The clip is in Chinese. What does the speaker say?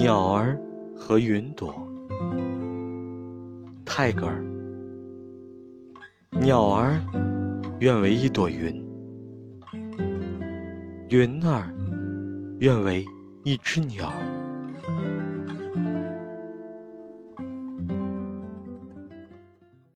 鸟儿和云朵。泰戈尔。鸟儿愿为一朵云。云儿愿为一只鸟。